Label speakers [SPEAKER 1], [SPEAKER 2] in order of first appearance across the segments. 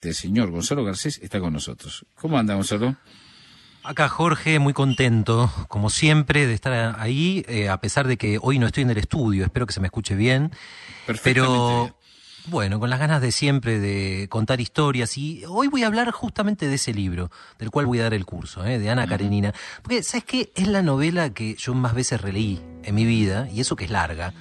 [SPEAKER 1] del señor Gonzalo Garcés está con nosotros. ¿Cómo anda, Gonzalo?
[SPEAKER 2] Acá Jorge, muy contento, como siempre, de estar ahí, eh, a pesar de que hoy no estoy en el estudio, espero que se me escuche bien. Pero bueno, con las ganas de siempre de contar historias y hoy voy a hablar justamente de ese libro, del cual voy a dar el curso, eh, de Ana Karenina. Porque, ¿sabes qué? Es la novela que yo más veces releí en mi vida, y eso que es larga.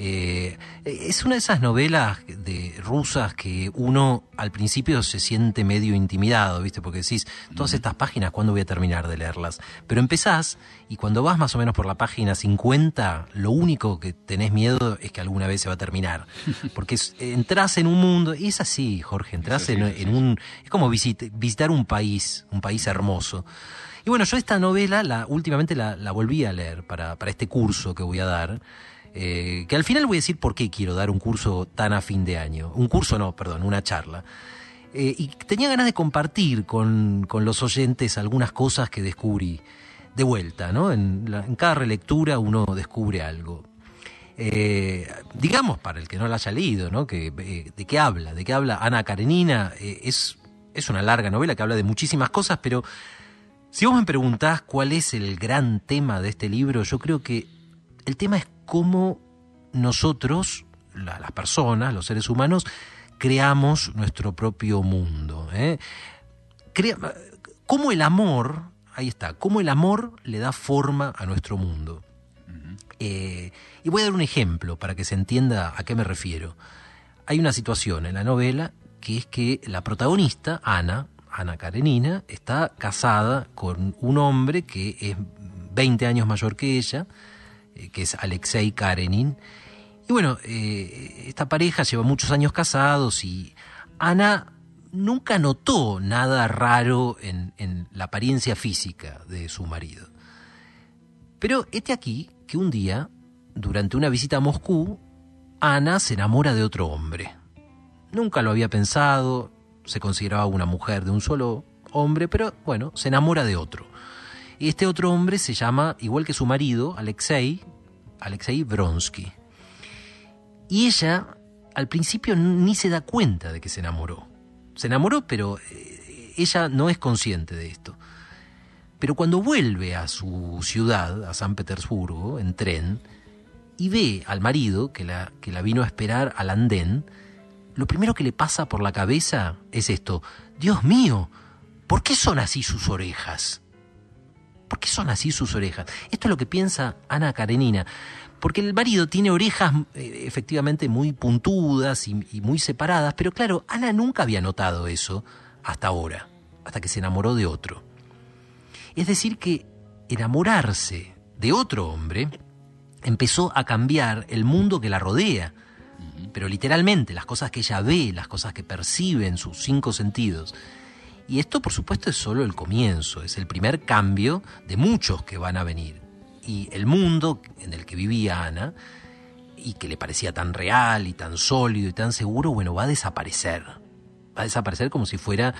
[SPEAKER 2] Eh, es una de esas novelas de rusas que uno al principio se siente medio intimidado, ¿viste? Porque decís, todas estas páginas, ¿cuándo voy a terminar de leerlas? Pero empezás y cuando vas más o menos por la página 50, lo único que tenés miedo es que alguna vez se va a terminar. Porque entras en un mundo, y es así, Jorge, entras en, un... Es como visitar un país, un país hermoso. Y bueno, yo esta novela la, últimamente la, la volví a leer para, para este curso que voy a dar. Eh, que al final voy a decir por qué quiero dar un curso tan a fin de año. Un curso no, perdón, una charla. Eh, y tenía ganas de compartir con, los oyentes algunas cosas que descubrí de vuelta, ¿no? En, cada relectura uno descubre algo. Eh, digamos, para el que no la haya leído, ¿no? ¿De qué habla? ¿De qué habla Ana Karenina? es, es una larga novela que habla de muchísimas cosas, pero si vos me preguntás cuál es el gran tema de este libro, yo creo que el tema es cómo nosotros, las personas, los seres humanos, creamos nuestro propio mundo. ¿eh? cómo el amor, ahí está, cómo el amor le da forma a nuestro mundo. Eh, y voy a dar un ejemplo para que se entienda a qué me refiero. Hay una situación en la novela que es que la protagonista, Ana, Ana Karenina, está casada con un hombre que es 20 años mayor que ella, que es Alexei Karenin. Y bueno, eh, esta pareja lleva muchos años casados y Ana nunca notó nada raro en, en la apariencia física de su marido. Pero este aquí que un día, durante una visita a Moscú, Ana se enamora de otro hombre. Nunca lo había pensado, se consideraba una mujer de un solo hombre, pero bueno, se enamora de otro. Este otro hombre se llama, igual que su marido, Alexei, Alexei Vronsky. Y ella, al principio, ni se da cuenta de que se enamoró. Se enamoró, pero eh, ella no es consciente de esto. Pero cuando vuelve a su ciudad, a San Petersburgo, en tren, y ve al marido que la, que la vino a esperar al andén, lo primero que le pasa por la cabeza es esto, Dios mío, ¿por qué son así sus orejas? ¿Por qué son así sus orejas? Esto es lo que piensa Ana Karenina. Porque el marido tiene orejas eh, efectivamente muy puntudas y, y muy separadas, pero claro, Ana nunca había notado eso hasta ahora, hasta que se enamoró de otro. Es decir, que enamorarse de otro hombre empezó a cambiar el mundo que la rodea, pero literalmente las cosas que ella ve, las cosas que percibe en sus cinco sentidos, y esto, por supuesto, es solo el comienzo, es el primer cambio de muchos que van a venir. Y el mundo en el que vivía Ana, y que le parecía tan real y tan sólido y tan seguro, bueno, va a desaparecer. Va a desaparecer como si fuera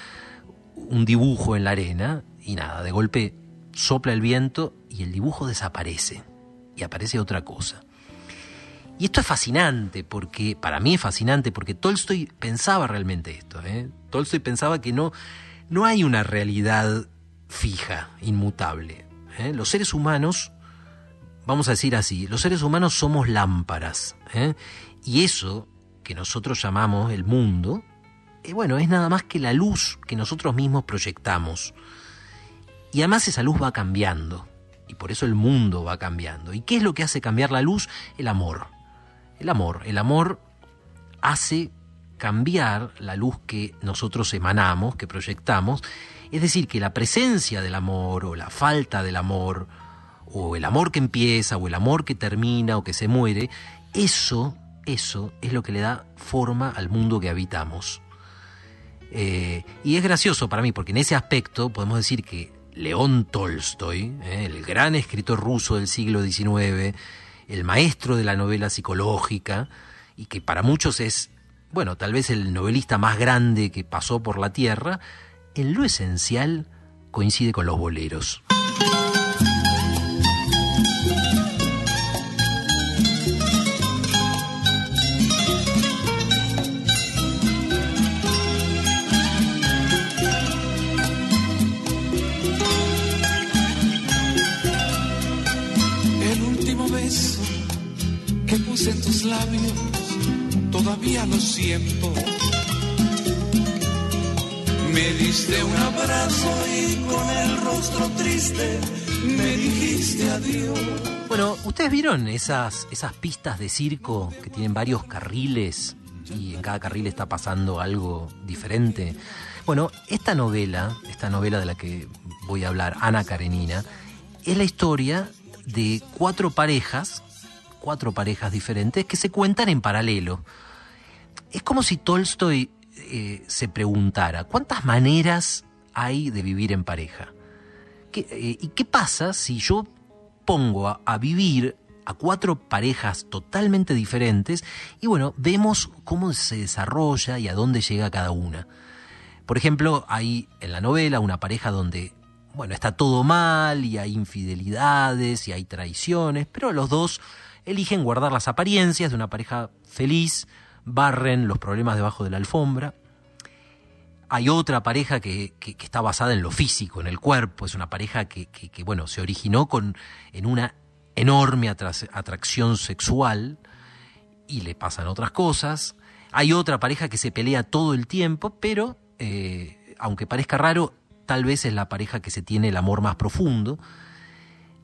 [SPEAKER 2] un dibujo en la arena, y nada, de golpe sopla el viento y el dibujo desaparece, y aparece otra cosa. Y esto es fascinante, porque para mí es fascinante, porque Tolstoy pensaba realmente esto. ¿eh? Tolstoy pensaba que no, no hay una realidad fija, inmutable. ¿eh? Los seres humanos, vamos a decir así, los seres humanos somos lámparas. ¿eh? Y eso que nosotros llamamos el mundo, eh, bueno, es nada más que la luz que nosotros mismos proyectamos. Y además esa luz va cambiando. Y por eso el mundo va cambiando. ¿Y qué es lo que hace cambiar la luz? El amor. El amor. El amor hace cambiar la luz que nosotros emanamos, que proyectamos, es decir, que la presencia del amor o la falta del amor, o el amor que empieza, o el amor que termina, o que se muere, eso, eso es lo que le da forma al mundo que habitamos. Eh, y es gracioso para mí, porque en ese aspecto podemos decir que León Tolstoy, eh, el gran escritor ruso del siglo XIX, el maestro de la novela psicológica, y que para muchos es bueno, tal vez el novelista más grande que pasó por la Tierra, en lo esencial coincide con los boleros.
[SPEAKER 3] El último beso que puse en tus labios todavía lo siento. Me diste un abrazo y con el rostro triste me dijiste adiós.
[SPEAKER 2] Bueno, ¿ustedes vieron esas, esas pistas de circo que tienen varios carriles y en cada carril está pasando algo diferente? Bueno, esta novela, esta novela de la que voy a hablar, Ana Karenina, es la historia de cuatro parejas, cuatro parejas diferentes que se cuentan en paralelo. Es como si Tolstoy eh, se preguntara, ¿cuántas maneras hay de vivir en pareja? Eh, ¿Y qué pasa si yo pongo a, vivir a cuatro parejas totalmente diferentes y bueno, vemos cómo se desarrolla y a dónde llega cada una? Por ejemplo, hay en la novela una pareja donde, bueno, está todo mal y hay infidelidades y hay traiciones, pero los dos eligen guardar las apariencias de una pareja feliz, barren los problemas debajo de la alfombra. Hay otra pareja que, está basada en lo físico, en el cuerpo, es una pareja que, bueno, se originó con, en una enorme atracción sexual y le pasan otras cosas. Hay otra pareja que se pelea todo el tiempo, pero, eh, aunque parezca raro, tal vez es la pareja que se tiene el amor más profundo.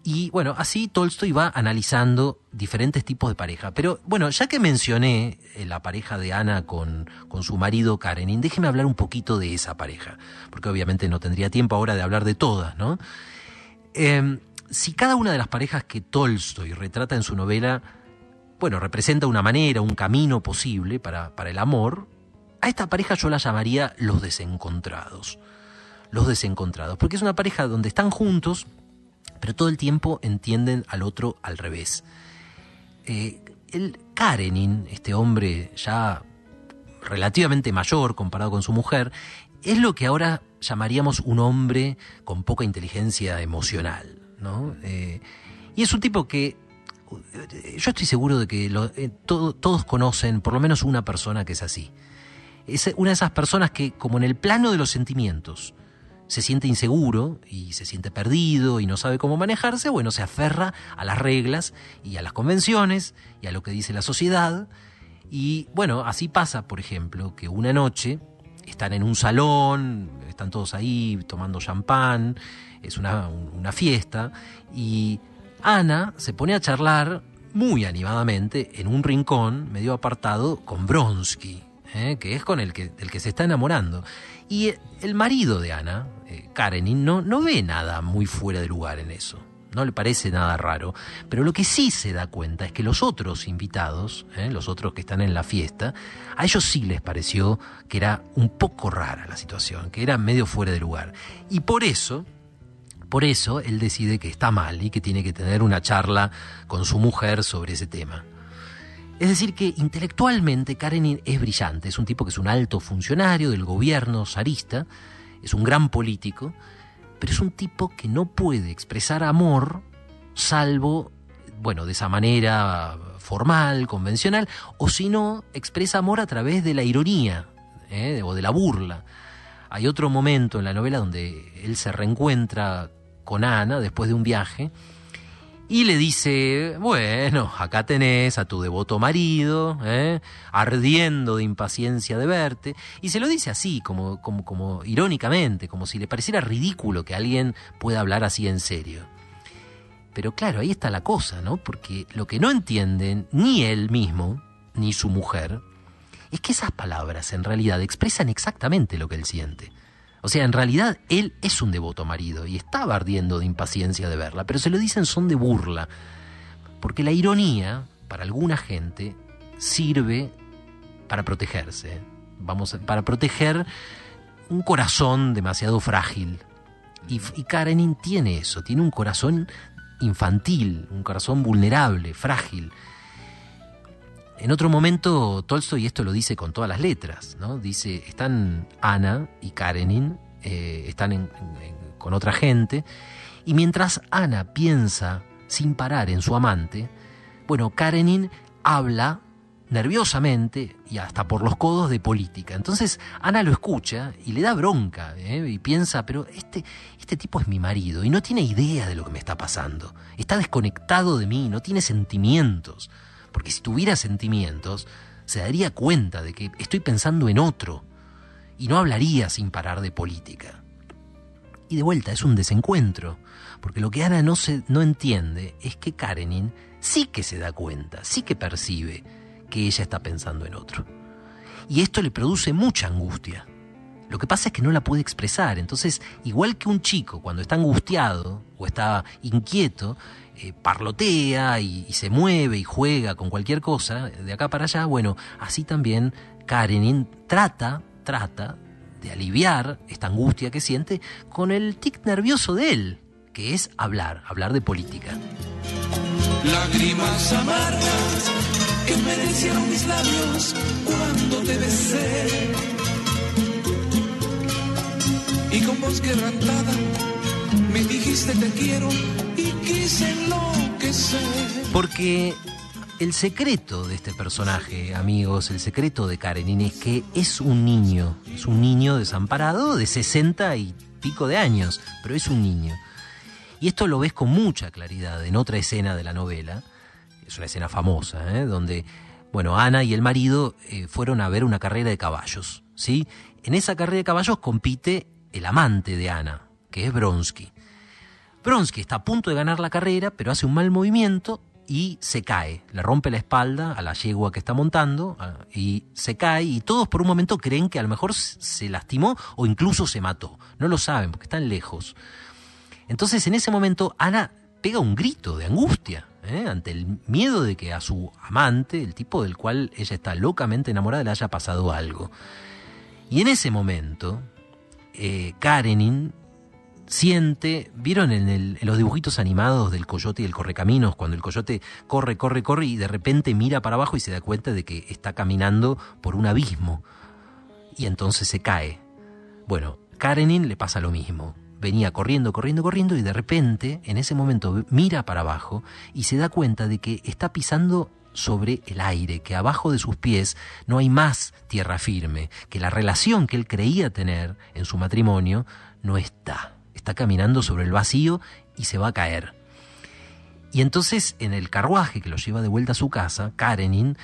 [SPEAKER 2] Y bueno, así Tolstoy va analizando diferentes tipos de pareja. Pero bueno, ya que mencioné eh, la pareja de Ana con, con, su marido Karenin, déjeme hablar un poquito de esa pareja, porque obviamente no tendría tiempo ahora de hablar de todas, ¿no? Em, si cada una de las parejas que Tolstoy retrata en su novela, bueno, representa una manera, un camino posible para, para el amor, a esta pareja yo la llamaría los desencontrados. Los desencontrados, porque es una pareja donde están juntos, pero todo el tiempo entienden al otro al revés. Eh, el Karenin, este hombre ya relativamente mayor comparado con su mujer, es lo que ahora llamaríamos un hombre con poca inteligencia emocional. ¿no? Eh, y es un tipo que yo estoy seguro de que eh, todos conocen por lo menos una persona que es así. Es una de esas personas que, como en el plano de los sentimientos, se siente inseguro y se siente perdido y no sabe cómo manejarse, bueno, se aferra a las reglas y a las convenciones y a lo que dice la sociedad. Y bueno, así pasa, por ejemplo, que una noche están en un salón, están todos ahí tomando champán, es una, una fiesta, y Ana se pone a charlar muy animadamente en un rincón medio apartado con Bronsky, ¿eh? que es con el que, el que se está enamorando. Y el marido de Ana, eh, Karenin, no, no ve nada muy fuera de lugar en eso. No le parece nada raro. Pero lo que sí se da cuenta es que los otros invitados, ¿eh? los otros que están en la fiesta, a ellos sí les pareció que era un poco rara la situación, que era medio fuera de lugar. Y por eso, por eso él decide que está mal y que tiene que tener una charla con su mujer sobre ese tema. Es decir, que intelectualmente Karenin es brillante, es un tipo que es un alto funcionario del gobierno zarista, es un gran político, pero es un tipo que no puede expresar amor salvo, bueno, de esa manera formal, convencional, o si no, expresa amor a través de la ironía ¿eh? o de la burla. Hay otro momento en la novela donde él se reencuentra con Ana después de un viaje y le dice, bueno, acá tenés a tu devoto marido, ¿eh? ardiendo de impaciencia de verte, y se lo dice así, como, como, como irónicamente, como si le pareciera ridículo que alguien pueda hablar así en serio. Pero claro, ahí está la cosa, ¿no? Porque lo que no entienden ni él mismo, ni su mujer, es que esas palabras en realidad expresan exactamente lo que él siente. O sea, en realidad él es un devoto marido y estaba ardiendo de impaciencia de verla, pero se lo dicen son de burla. Porque la ironía, para alguna gente, sirve para protegerse. Vamos, para proteger un corazón demasiado frágil. Y, y Karenin tiene eso, tiene un corazón infantil, un corazón vulnerable, frágil. En otro momento, Tolstoy esto lo dice con todas las letras, ¿no? Dice, están Ana y Karenin, eh, están con otra gente, y mientras Ana piensa sin parar en su amante, bueno, Karenin habla nerviosamente y hasta por los codos de política. Entonces Ana lo escucha y le da bronca ¿eh? y piensa, pero este, este tipo es mi marido y no tiene idea de lo que me está pasando. Está desconectado de mí, no tiene sentimientos. Porque si tuviera sentimientos, se daría cuenta de que estoy pensando en otro y no hablaría sin parar de política. Y de vuelta, es un desencuentro, porque lo que Ana no, se, no entiende es que Karenin sí que se da cuenta, sí que percibe que ella está pensando en otro. Y esto le produce mucha angustia. Lo que pasa es que no la puede expresar. Entonces, igual que un chico cuando está angustiado o está inquieto, eh, parlotea y, y, se mueve y juega con cualquier cosa de acá para allá, bueno, así también Karenin trata, trata de aliviar esta angustia que siente con el tic nervioso de él, que es hablar, hablar de política.
[SPEAKER 3] Lágrimas amargas que merecieron mis labios cuando te besé. Y con voz quebrantada me dijiste te quiero y
[SPEAKER 2] Porque el secreto de este personaje, amigos, el secreto de Karenin es que es un niño, es un niño desamparado de 60 y pico de años, pero es un niño. Y esto lo ves con mucha claridad en otra escena de la novela, es una escena famosa, ¿eh? donde, bueno, Ana y el marido eh, fueron a ver una carrera de caballos, ¿sí? En esa carrera de caballos compite el amante de Ana, que es Bronsky. Bronsky está a punto de ganar la carrera, pero hace un mal movimiento y se cae, le rompe la espalda a la yegua que está montando y se cae y todos por un momento creen que a lo mejor se lastimó o incluso se mató. No lo saben porque están lejos. Entonces en ese momento Ana pega un grito de angustia ¿eh? ante el miedo de que a su amante, el tipo del cual ella está locamente enamorada, le haya pasado algo. Y en ese momento, eh, Karenin siente, ¿vieron en, el, los dibujitos animados del coyote y el correcaminos, cuando el coyote corre, corre, corre y de repente mira para abajo y se da cuenta de que está caminando por un abismo y entonces se cae? Bueno, Karenin le pasa lo mismo. Venía corriendo, corriendo, corriendo y de repente, en ese momento, mira para abajo y se da cuenta de que está pisando sobre el aire, que abajo de sus pies no hay más tierra firme, que la relación que él creía tener en su matrimonio no está está caminando sobre el vacío y se va a caer. Y entonces en el carruaje que lo lleva de vuelta a su casa, Karenin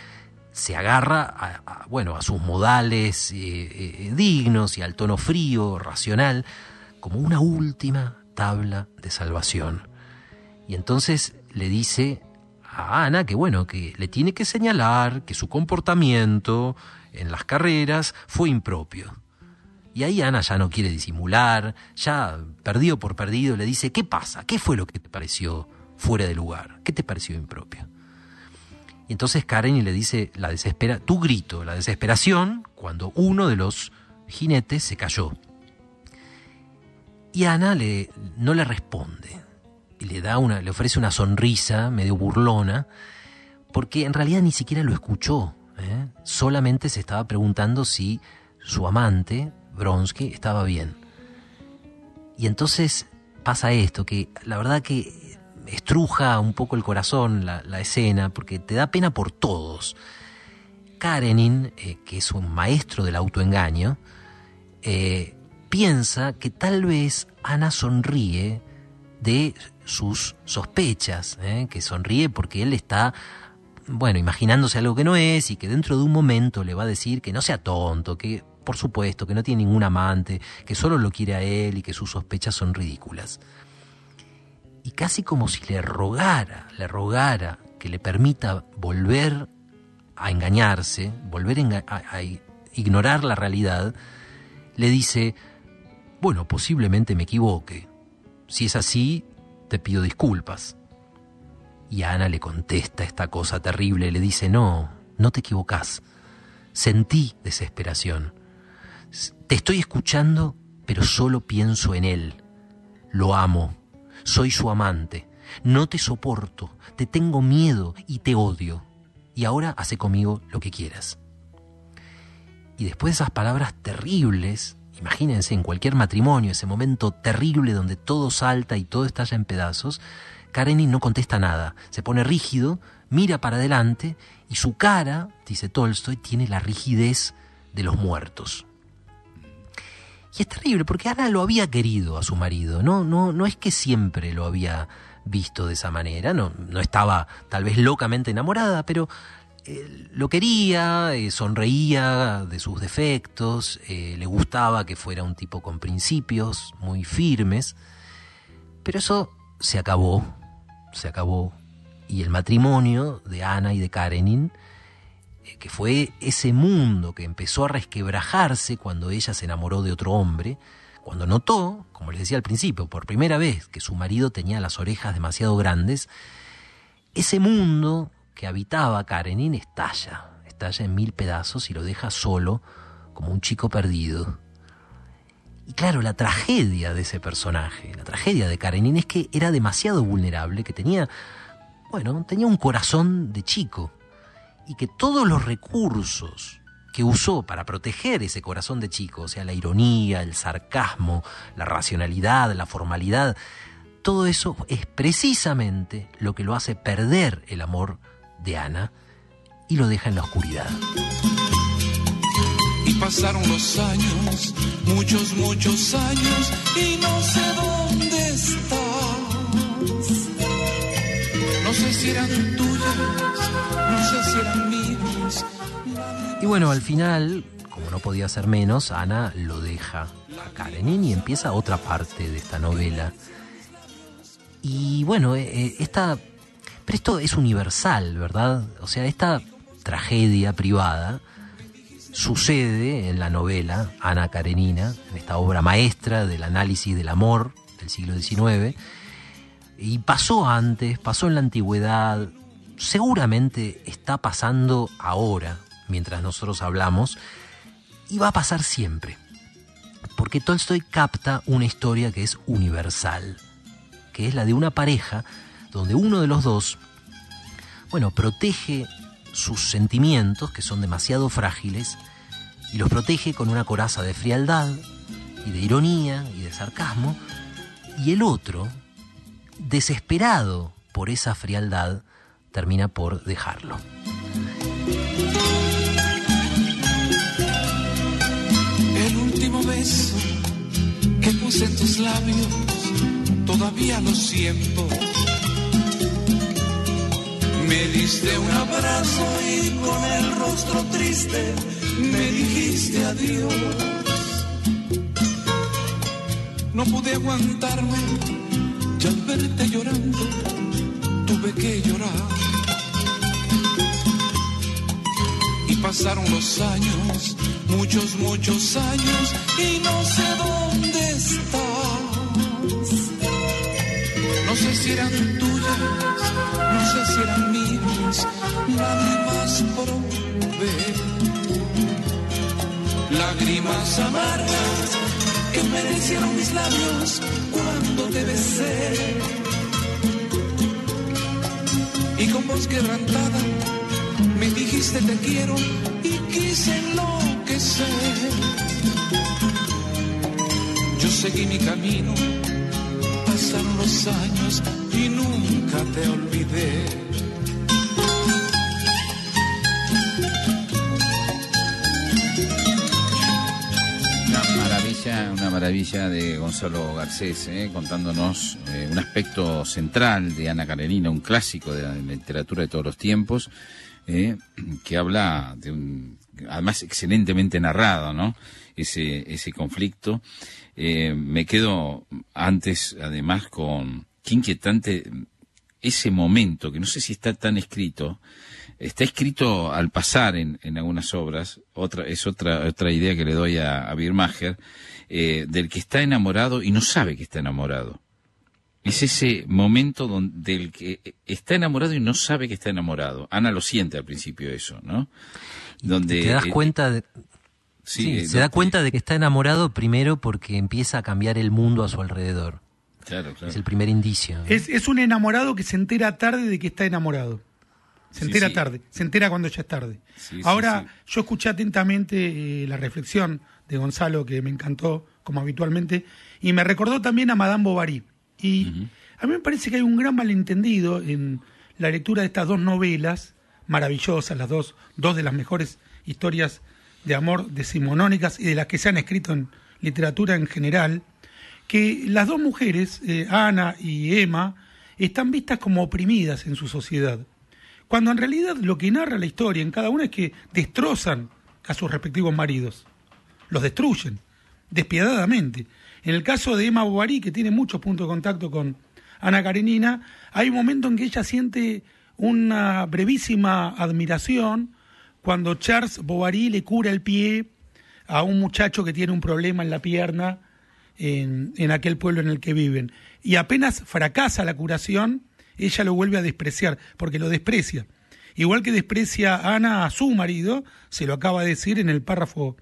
[SPEAKER 2] se agarra a, bueno, a sus modales eh, eh, dignos y al tono frío, racional, como una última tabla de salvación. Y entonces le dice a Ana que bueno, que le tiene que señalar que su comportamiento en las carreras fue impropio. Y ahí Ana ya no quiere disimular, ya perdido por perdido le dice, ¿qué pasa? ¿Qué fue lo que te pareció fuera de lugar? ¿Qué te pareció impropio? Y entonces Karen le dice, la desespera, tu grito, la desesperación, cuando uno de los jinetes se cayó. Y Ana le, no le responde, y le, da una, le ofrece una sonrisa medio burlona, porque en realidad ni siquiera lo escuchó, ¿eh? solamente se estaba preguntando si su amante Bronsky estaba bien. Y entonces pasa esto, que la verdad que estruja un poco el corazón la, escena, porque te da pena por todos. Karenin, eh, que es un maestro del autoengaño, eh, piensa que tal vez Ana sonríe de sus sospechas, eh, que sonríe porque él está, bueno, imaginándose algo que no es y que dentro de un momento le va a decir que no sea tonto, que por supuesto, que no tiene ningún amante, que solo lo quiere a él y que sus sospechas son ridículas. Y casi como si le rogara, le rogara que le permita volver a engañarse, volver a, ignorar la realidad, le dice, bueno, posiblemente me equivoque. Si es así, te pido disculpas. Y Ana le contesta esta cosa terrible, le dice, no, no te equivocás. Sentí desesperación. Te estoy escuchando, pero solo pienso en él. Lo amo. Soy su amante. No te soporto. Te tengo miedo y te odio. Y ahora hace conmigo lo que quieras. Y después de esas palabras terribles, imagínense en cualquier matrimonio, ese momento terrible donde todo salta y todo estalla en pedazos, Karenin no contesta nada. Se pone rígido, mira para adelante y su cara, dice Tolstoy, tiene la rigidez de los muertos. Y es terrible porque Ana lo había querido a su marido, no, no, no es que siempre lo había visto de esa manera. No, no estaba tal vez locamente enamorada, pero eh, lo quería, eh, sonreía de sus defectos, eh, le gustaba que fuera un tipo con principios muy firmes. Pero eso se acabó, se acabó. Y el matrimonio de Ana y de Karenin, que fue ese mundo que empezó a resquebrajarse cuando ella se enamoró de otro hombre, cuando notó, como les decía al principio, por primera vez que su marido tenía las orejas demasiado grandes, ese mundo que habitaba Karenin estalla, estalla en mil pedazos y lo deja solo como un chico perdido. Y claro, la tragedia de ese personaje, la tragedia de Karenin es que era demasiado vulnerable, que tenía, bueno, tenía un corazón de chico y que todos los recursos que usó para proteger ese corazón de chico, o sea, la ironía, el sarcasmo, la racionalidad, la formalidad, todo eso es precisamente lo que lo hace perder el amor de Ana y lo deja en la oscuridad.
[SPEAKER 3] Y pasaron los años, muchos, muchos años, y no sé dónde estás.
[SPEAKER 2] Y bueno, al final, como no podía ser menos, Ana lo deja a Karenin y empieza otra parte de esta novela. Y bueno, eh, eh, esta. Pero esto es universal, ¿verdad? O sea, esta tragedia privada sucede en la novela Ana Karenina, en esta obra maestra del análisis del amor del siglo XIX, y pasó antes, pasó en la antigüedad, seguramente está pasando ahora, mientras nosotros hablamos, y va a pasar siempre. Porque Tolstoy capta una historia que es universal, que es la de una pareja donde uno de los dos, bueno, protege sus sentimientos, que son demasiado frágiles, y los protege con una coraza de frialdad y de ironía y de sarcasmo, y el otro, desesperado por esa frialdad, termina por dejarlo.
[SPEAKER 3] El último beso que puse en tus labios, todavía lo siento. Me diste un abrazo y con el rostro triste me dijiste adiós. No pude aguantarme y al verte llorando tuve que llorar. Y pasaron los años, muchos, muchos años y no sé dónde estás. No sé si eran tuyas, no sé si eran mías, lágrimas probé. Lágrimas amargas que merecieron mis labios cuando te besé. Y con voz quebrantada me dijiste te quiero y quise enloquecer. Yo seguí mi camino, pasaron los años y nunca te olvidé.
[SPEAKER 1] Maravilla, de Gonzalo Garcés, ¿eh? contándonos eh, un aspecto central de Ana Karenina, un clásico de la literatura de todos los tiempos, ¿eh? que habla de un, además excelentemente narrado, ¿no? Ese, ese conflicto. Me quedo antes, además, con qué inquietante ese momento, que no sé si está tan escrito, está escrito al pasar en, en algunas obras, otra, es otra, otra idea que le doy a, a Birmacher, eh, del que está enamorado y no sabe que está enamorado. Es ese momento donde, del que está enamorado y no sabe que está enamorado. Ana lo siente al principio eso, ¿no? Donde,
[SPEAKER 2] te das
[SPEAKER 1] eh,
[SPEAKER 2] cuenta de,
[SPEAKER 1] sí,
[SPEAKER 2] sí,
[SPEAKER 1] eh,
[SPEAKER 2] se da cuenta de que está enamorado primero porque empieza a cambiar el mundo a su alrededor.
[SPEAKER 1] Claro, claro.
[SPEAKER 2] Es el primer indicio. ¿no?
[SPEAKER 4] Es, es un enamorado que se entera tarde de que está enamorado. Se entera
[SPEAKER 1] sí.
[SPEAKER 4] tarde, se entera cuando ya es tarde.
[SPEAKER 1] Sí,
[SPEAKER 4] Ahora, yo escuché atentamente eh, la reflexión de Gonzalo, que me encantó, como habitualmente, y me recordó también a Madame Bovary. Y a mí me parece que hay un gran malentendido en la lectura de estas dos novelas maravillosas, las dos, dos de las mejores historias de amor decimonónicas y de las que se han escrito en literatura en general, que las dos mujeres, eh, Ana y Emma, están vistas como oprimidas en su sociedad. Cuando en realidad lo que narra la historia en cada una es que destrozan a sus respectivos maridos. Los destruyen, despiadadamente. En el caso de Emma Bovary, que tiene muchos puntos de contacto con Ana Karenina, hay un momento en que ella siente una brevísima admiración cuando Charles Bovary le cura el pie a un muchacho que tiene un problema en la pierna en, en, aquel pueblo en el que viven. Y apenas fracasa la curación, ella lo vuelve a despreciar, porque lo desprecia. Igual que desprecia Ana a su marido, se lo acaba de decir en el párrafo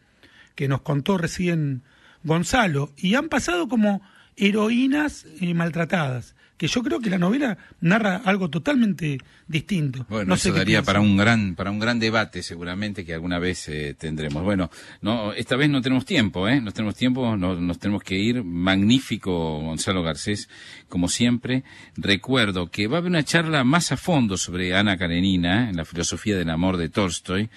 [SPEAKER 4] que nos contó recién Gonzalo, y han pasado como heroínas eh, maltratadas que yo creo que la novela narra algo totalmente distinto.
[SPEAKER 1] Bueno, no eso daría para un gran para un gran debate seguramente que alguna vez eh, tendremos. Bueno, no esta vez no tenemos tiempo, ¿eh? No tenemos tiempo, no, nos tenemos que ir. Magnífico Gonzalo Garcés, como siempre. Recuerdo que va a haber una charla más a fondo sobre Ana Karenina, en la filosofía del amor de Tolstoy.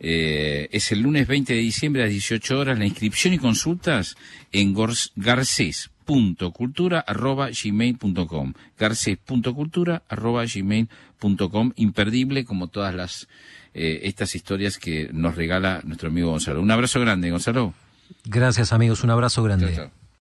[SPEAKER 1] Eh, es el lunes 20 de diciembre a las 18 horas. La inscripción y consultas en Garcés garcés.cultura arroba gmail.com garcés.cultura arroba gmail.com imperdible como todas las eh, estas historias que nos regala nuestro amigo Gonzalo. Un abrazo grande, Gonzalo.
[SPEAKER 2] Gracias amigos, un abrazo grande.